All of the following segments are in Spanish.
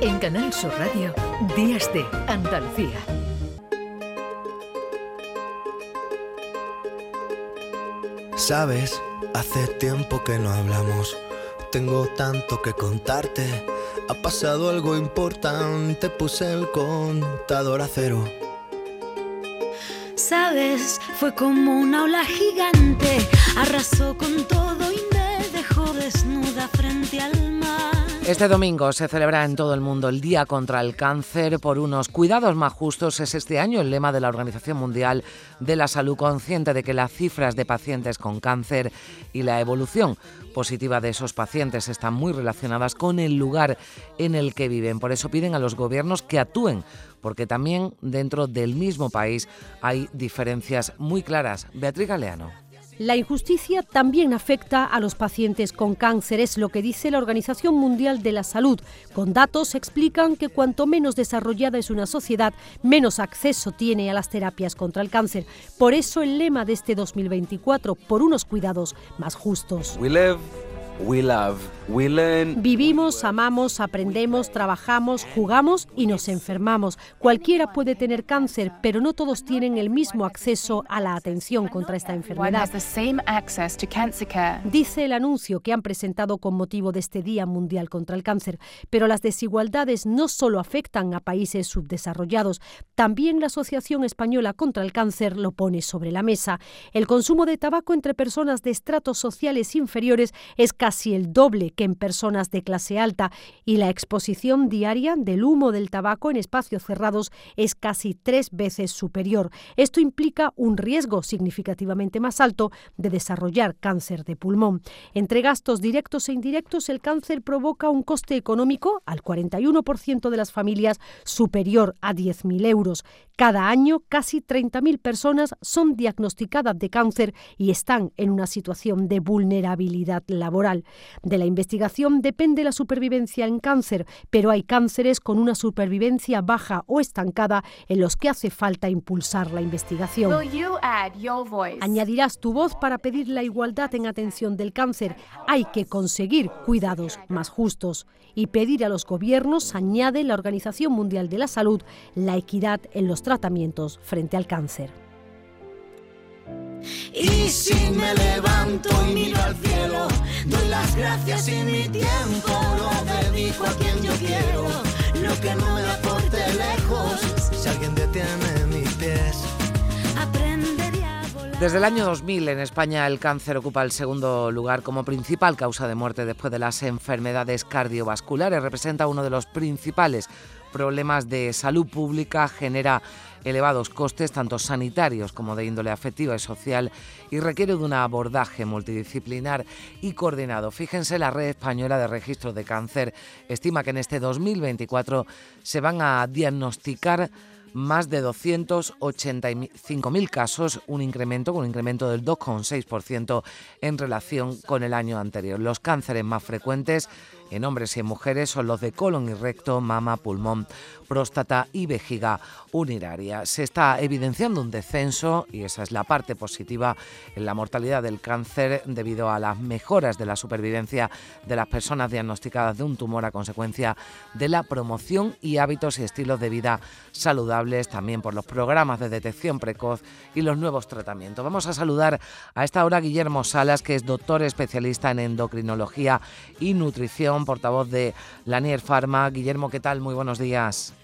En Canal Sur Radio, Días de Andalucía. Sabes, hace tiempo que no hablamos. Tengo tanto que contarte. Ha pasado algo importante, puse el contador a cero. Sabes, fue como una ola gigante, arrasó con todo y me dejó desnuda frente al mar. Este domingo se celebra en todo el mundo el Día contra el Cáncer por unos cuidados más justos. Es este año el lema de la Organización Mundial de la Salud, consciente de que las cifras de pacientes con cáncer y la evolución positiva de esos pacientes están muy relacionadas con el lugar en el que viven. Por eso piden a los gobiernos que actúen porque también dentro del mismo país hay diferencias muy claras. Beatriz Galeano. La injusticia también afecta a los pacientes con cáncer, es lo que dice la Organización Mundial de la Salud. Con datos explican que cuanto menos desarrollada es una sociedad, menos acceso tiene a las terapias contra el cáncer. Por eso el lema de este 2024, por unos cuidados más justos. We love, we learn. Vivimos, amamos, aprendemos, trabajamos, jugamos y nos enfermamos. Cualquiera puede tener cáncer, pero no todos tienen el mismo acceso a la atención contra esta enfermedad. Dice el anuncio que han presentado con motivo de este Día Mundial contra el Cáncer. Pero las desigualdades no solo afectan a países subdesarrollados, también la Asociación Española contra el Cáncer lo pone sobre la mesa. El consumo de tabaco entre personas de estratos sociales inferiores es casi el doble que en personas de clase alta y la exposición diaria del humo del tabaco en espacios cerrados es casi tres veces superior. Esto implica un riesgo significativamente más alto de desarrollar cáncer de pulmón. Entre gastos directos e indirectos, el cáncer provoca un coste económico al 41% de las familias superior a 10.000 euros. Cada año, casi 30.000 personas son diagnosticadas de cáncer y están en una situación de vulnerabilidad laboral. De la investigación depende la supervivencia en cáncer, pero hay cánceres con una supervivencia baja o estancada en los que hace falta impulsar la investigación. Añadirás tu voz para pedir la igualdad en atención del cáncer. Hay que conseguir cuidados más justos y pedir a los gobiernos, añade la Organización Mundial de la Salud, la equidad en los tratamientos frente al cáncer. Y si me levanto y miro al cielo, doy las gracias y mi tiempo lo dedico a quien yo quiero. Lo que no me aporte lejos, si alguien detiene mis pies. Desde el año 2000 en España el cáncer ocupa el segundo lugar como principal causa de muerte después de las enfermedades cardiovasculares. Representa uno de los principales problemas de salud pública, genera elevados costes tanto sanitarios como de índole afectiva y social y requiere de un abordaje multidisciplinar y coordinado. Fíjense, la Red Española de Registros de Cáncer estima que en este 2024 se van a diagnosticar más de 285.000 casos, un incremento, un incremento del 2,6% en relación con el año anterior. Los cánceres más frecuentes en hombres y en mujeres son los de colon y recto, mama, pulmón, próstata y vejiga urinaria. Se está evidenciando un descenso, y esa es la parte positiva, en la mortalidad del cáncer debido a las mejoras de la supervivencia de las personas diagnosticadas de un tumor a consecuencia de la promoción y hábitos y estilos de vida saludables, también por los programas de detección precoz y los nuevos tratamientos. Vamos a saludar a esta hora a Guillermo Salas, que es doctor especialista en endocrinología y nutrición, portavoz de Lanier Pharma. Guillermo, ¿qué tal? Muy buenos días.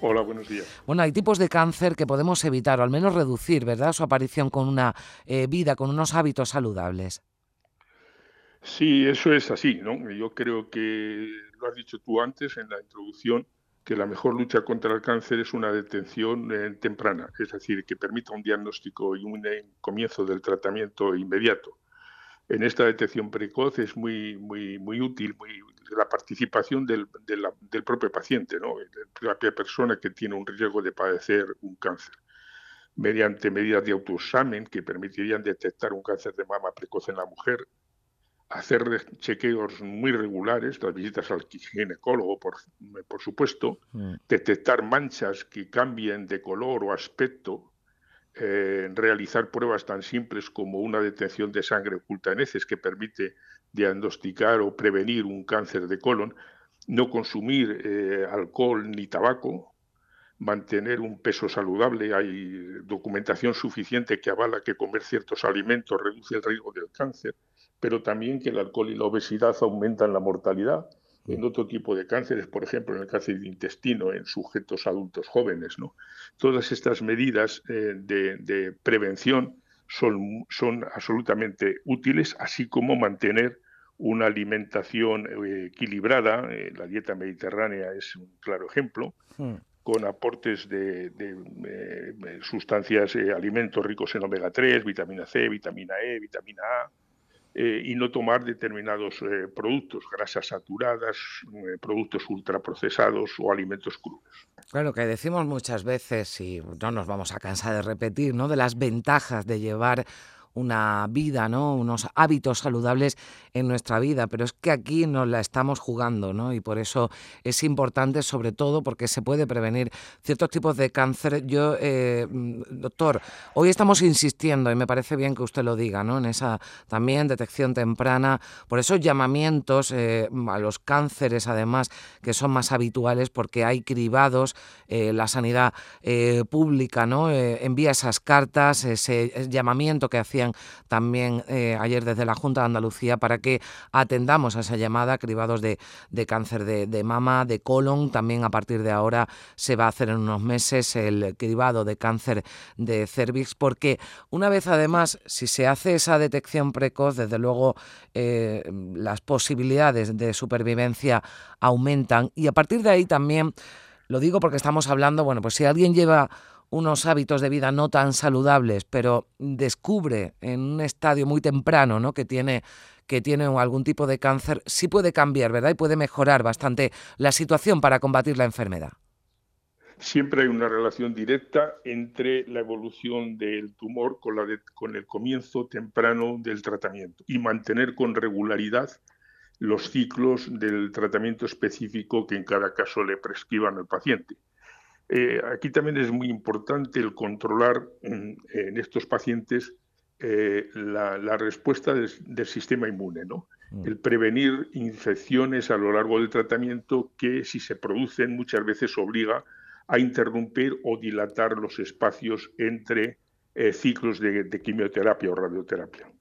Hola, buenos días. Bueno, hay tipos de cáncer que podemos evitar o al menos reducir, ¿verdad? Su aparición con una eh, vida, con unos hábitos saludables. Sí, eso es así, ¿no? Yo creo que lo has dicho tú antes en la introducción, que la mejor lucha contra el cáncer es una detención eh, temprana, es decir, que permita un diagnóstico y un eh, comienzo del tratamiento inmediato. En esta detección precoz es muy, muy, muy útil, muy la participación del, del propio paciente, ¿no? de la propia persona que tiene un riesgo de padecer un cáncer, mediante medidas de autoexamen que permitirían detectar un cáncer de mama precoz en la mujer, hacer chequeos muy regulares, las visitas al ginecólogo, por, por supuesto, mm. detectar manchas que cambien de color o aspecto, eh, realizar pruebas tan simples como una detección de sangre oculta en heces que permite diagnosticar o prevenir un cáncer de colon no consumir eh, alcohol ni tabaco, mantener un peso saludable. Hay documentación suficiente que avala que comer ciertos alimentos reduce el riesgo del cáncer, pero también que el alcohol y la obesidad aumentan la mortalidad en otro tipo de cánceres, por ejemplo, en el cáncer de intestino en sujetos adultos jóvenes. ¿no? Todas estas medidas eh, de, prevención son, son absolutamente útiles, así como mantener una alimentación eh, equilibrada. Eh, la dieta mediterránea es un claro ejemplo. Hmm. con aportes de, sustancias, alimentos ricos en omega 3, vitamina C, vitamina E, vitamina A, eh, y no tomar determinados eh, productos, grasas saturadas, eh, productos ultraprocesados o alimentos crudos. Claro, que decimos muchas veces, y no nos vamos a cansar de repetir, ¿no? de las ventajas de llevar una vida, ¿no? unos hábitos saludables en nuestra vida, pero es que aquí nos la estamos jugando, ¿no? Y por eso es importante, sobre todo, porque se puede prevenir ciertos tipos de cáncer. Yo, eh, mm, doctor, hoy estamos insistiendo, y me parece bien que usted lo diga, ¿no? En esa también detección temprana, por esos llamamientos eh, a los cánceres, además, que son más habituales, porque hay cribados, eh, la sanidad pública, ¿no? envía esas cartas, ese llamamiento que hacía también eh, ayer desde la Junta de Andalucía para que atendamos a esa llamada, cribados de, cáncer de, mama, de colon. También a partir de ahora se va a hacer en unos meses el cribado de cáncer de cervix, porque una vez además, si se hace esa detección precoz, desde luego eh, las posibilidades de supervivencia aumentan y a partir de ahí también, lo digo porque estamos hablando, bueno, pues si alguien lleva unos hábitos de vida no tan saludables, pero descubre en un estadio muy temprano ¿no? que tiene que tiene algún tipo de cáncer, sí puede cambiar, ¿verdad? Y puede mejorar bastante la situación para combatir la enfermedad. Siempre hay una relación directa entre la evolución del tumor con, la con el comienzo temprano del tratamiento y mantener con regularidad los ciclos del tratamiento específico que en cada caso le prescriban al paciente. Eh, aquí también es muy importante el controlar en, estos pacientes eh, la, respuesta del, sistema inmune, ¿no? Mm. El prevenir infecciones a lo largo del tratamiento que si se producen muchas veces obliga a interrumpir o dilatar los espacios entre eh, ciclos de quimioterapia o radioterapia.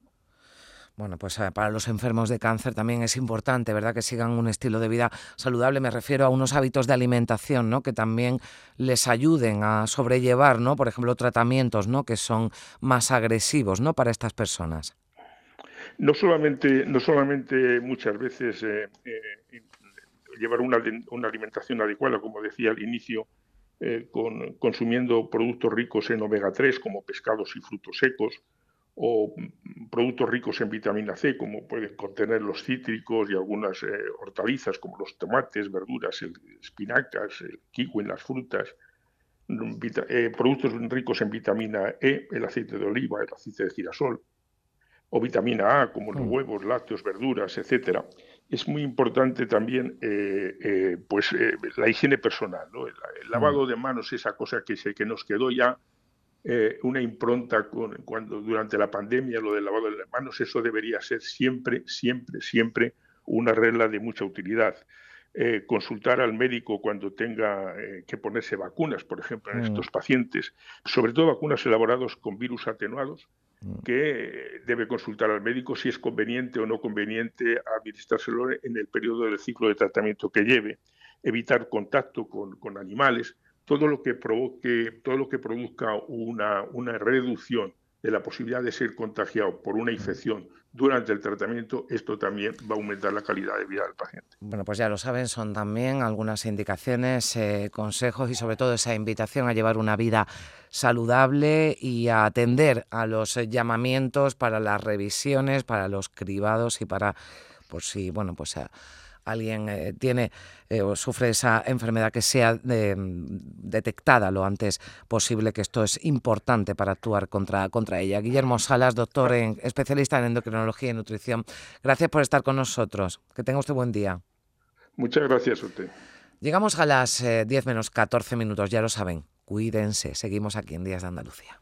Bueno, pues eh, para los enfermos de cáncer también es importante, ¿verdad?, que sigan un estilo de vida saludable. Me refiero a unos hábitos de alimentación, ¿no?, que también les ayuden a sobrellevar, ¿no?, por ejemplo, tratamientos, ¿no?, que son más agresivos, ¿no?, para estas personas. No solamente, no solamente muchas veces eh, eh, llevar una, alimentación adecuada, como decía al inicio, con, consumiendo productos ricos en omega 3 como pescados y frutos secos, o productos ricos en vitamina C, como pueden contener los cítricos y algunas eh, hortalizas, como los tomates, verduras, espinacas, el kiwi, las frutas, mm, eh, productos ricos en vitamina E, el aceite de oliva, el aceite de girasol, o vitamina A, como los mm. huevos, lácteos, verduras, etcétera. Es muy importante también eh, pues, la higiene personal. El, lavado mm. de manos, esa cosa que, se, que nos quedó ya eh, una impronta con, cuando durante la pandemia lo del lavado de las manos, eso debería ser siempre, siempre, siempre una regla de mucha utilidad. Eh, consultar al médico cuando tenga eh, que ponerse vacunas, por ejemplo, en mm. estos pacientes, sobre todo vacunas elaboradas con virus atenuados, mm. que debe consultar al médico si es conveniente o no conveniente administrárselo en el periodo del ciclo de tratamiento que lleve, evitar contacto con, con animales, todo lo que provoque, todo lo que produzca una, una reducción de la posibilidad de ser contagiado por una infección durante el tratamiento, esto también va a aumentar la calidad de vida del paciente. Bueno, pues ya lo saben, son también algunas indicaciones, eh, consejos y sobre todo esa invitación a llevar una vida saludable y a atender a los llamamientos para las revisiones, para los cribados y para, por si, bueno, pues alguien eh, tiene eh, o sufre esa enfermedad que sea detectada lo antes posible, que esto es importante para actuar contra, contra ella. Guillermo Salas, doctor, en, especialista en endocrinología y nutrición, gracias por estar con nosotros. Que tenga usted buen día. Muchas gracias a usted. Llegamos a las 10 eh, menos 14 minutos, ya lo saben. Cuídense, seguimos aquí en Días de Andalucía.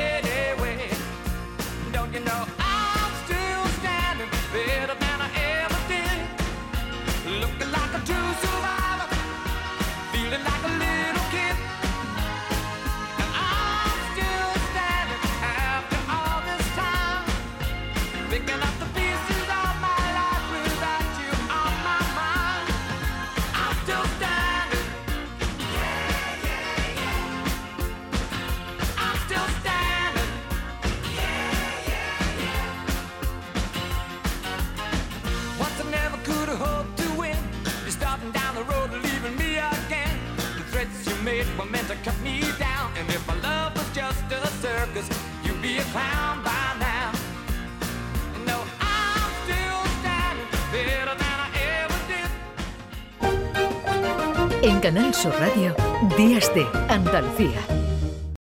down the road leaving me again. The threats you made were meant to cut me down. And if my love was just a circus, you'd be a clown by now. No, I'm still standing better than I ever did. En Canal Sur Radio, Días de Andalucía.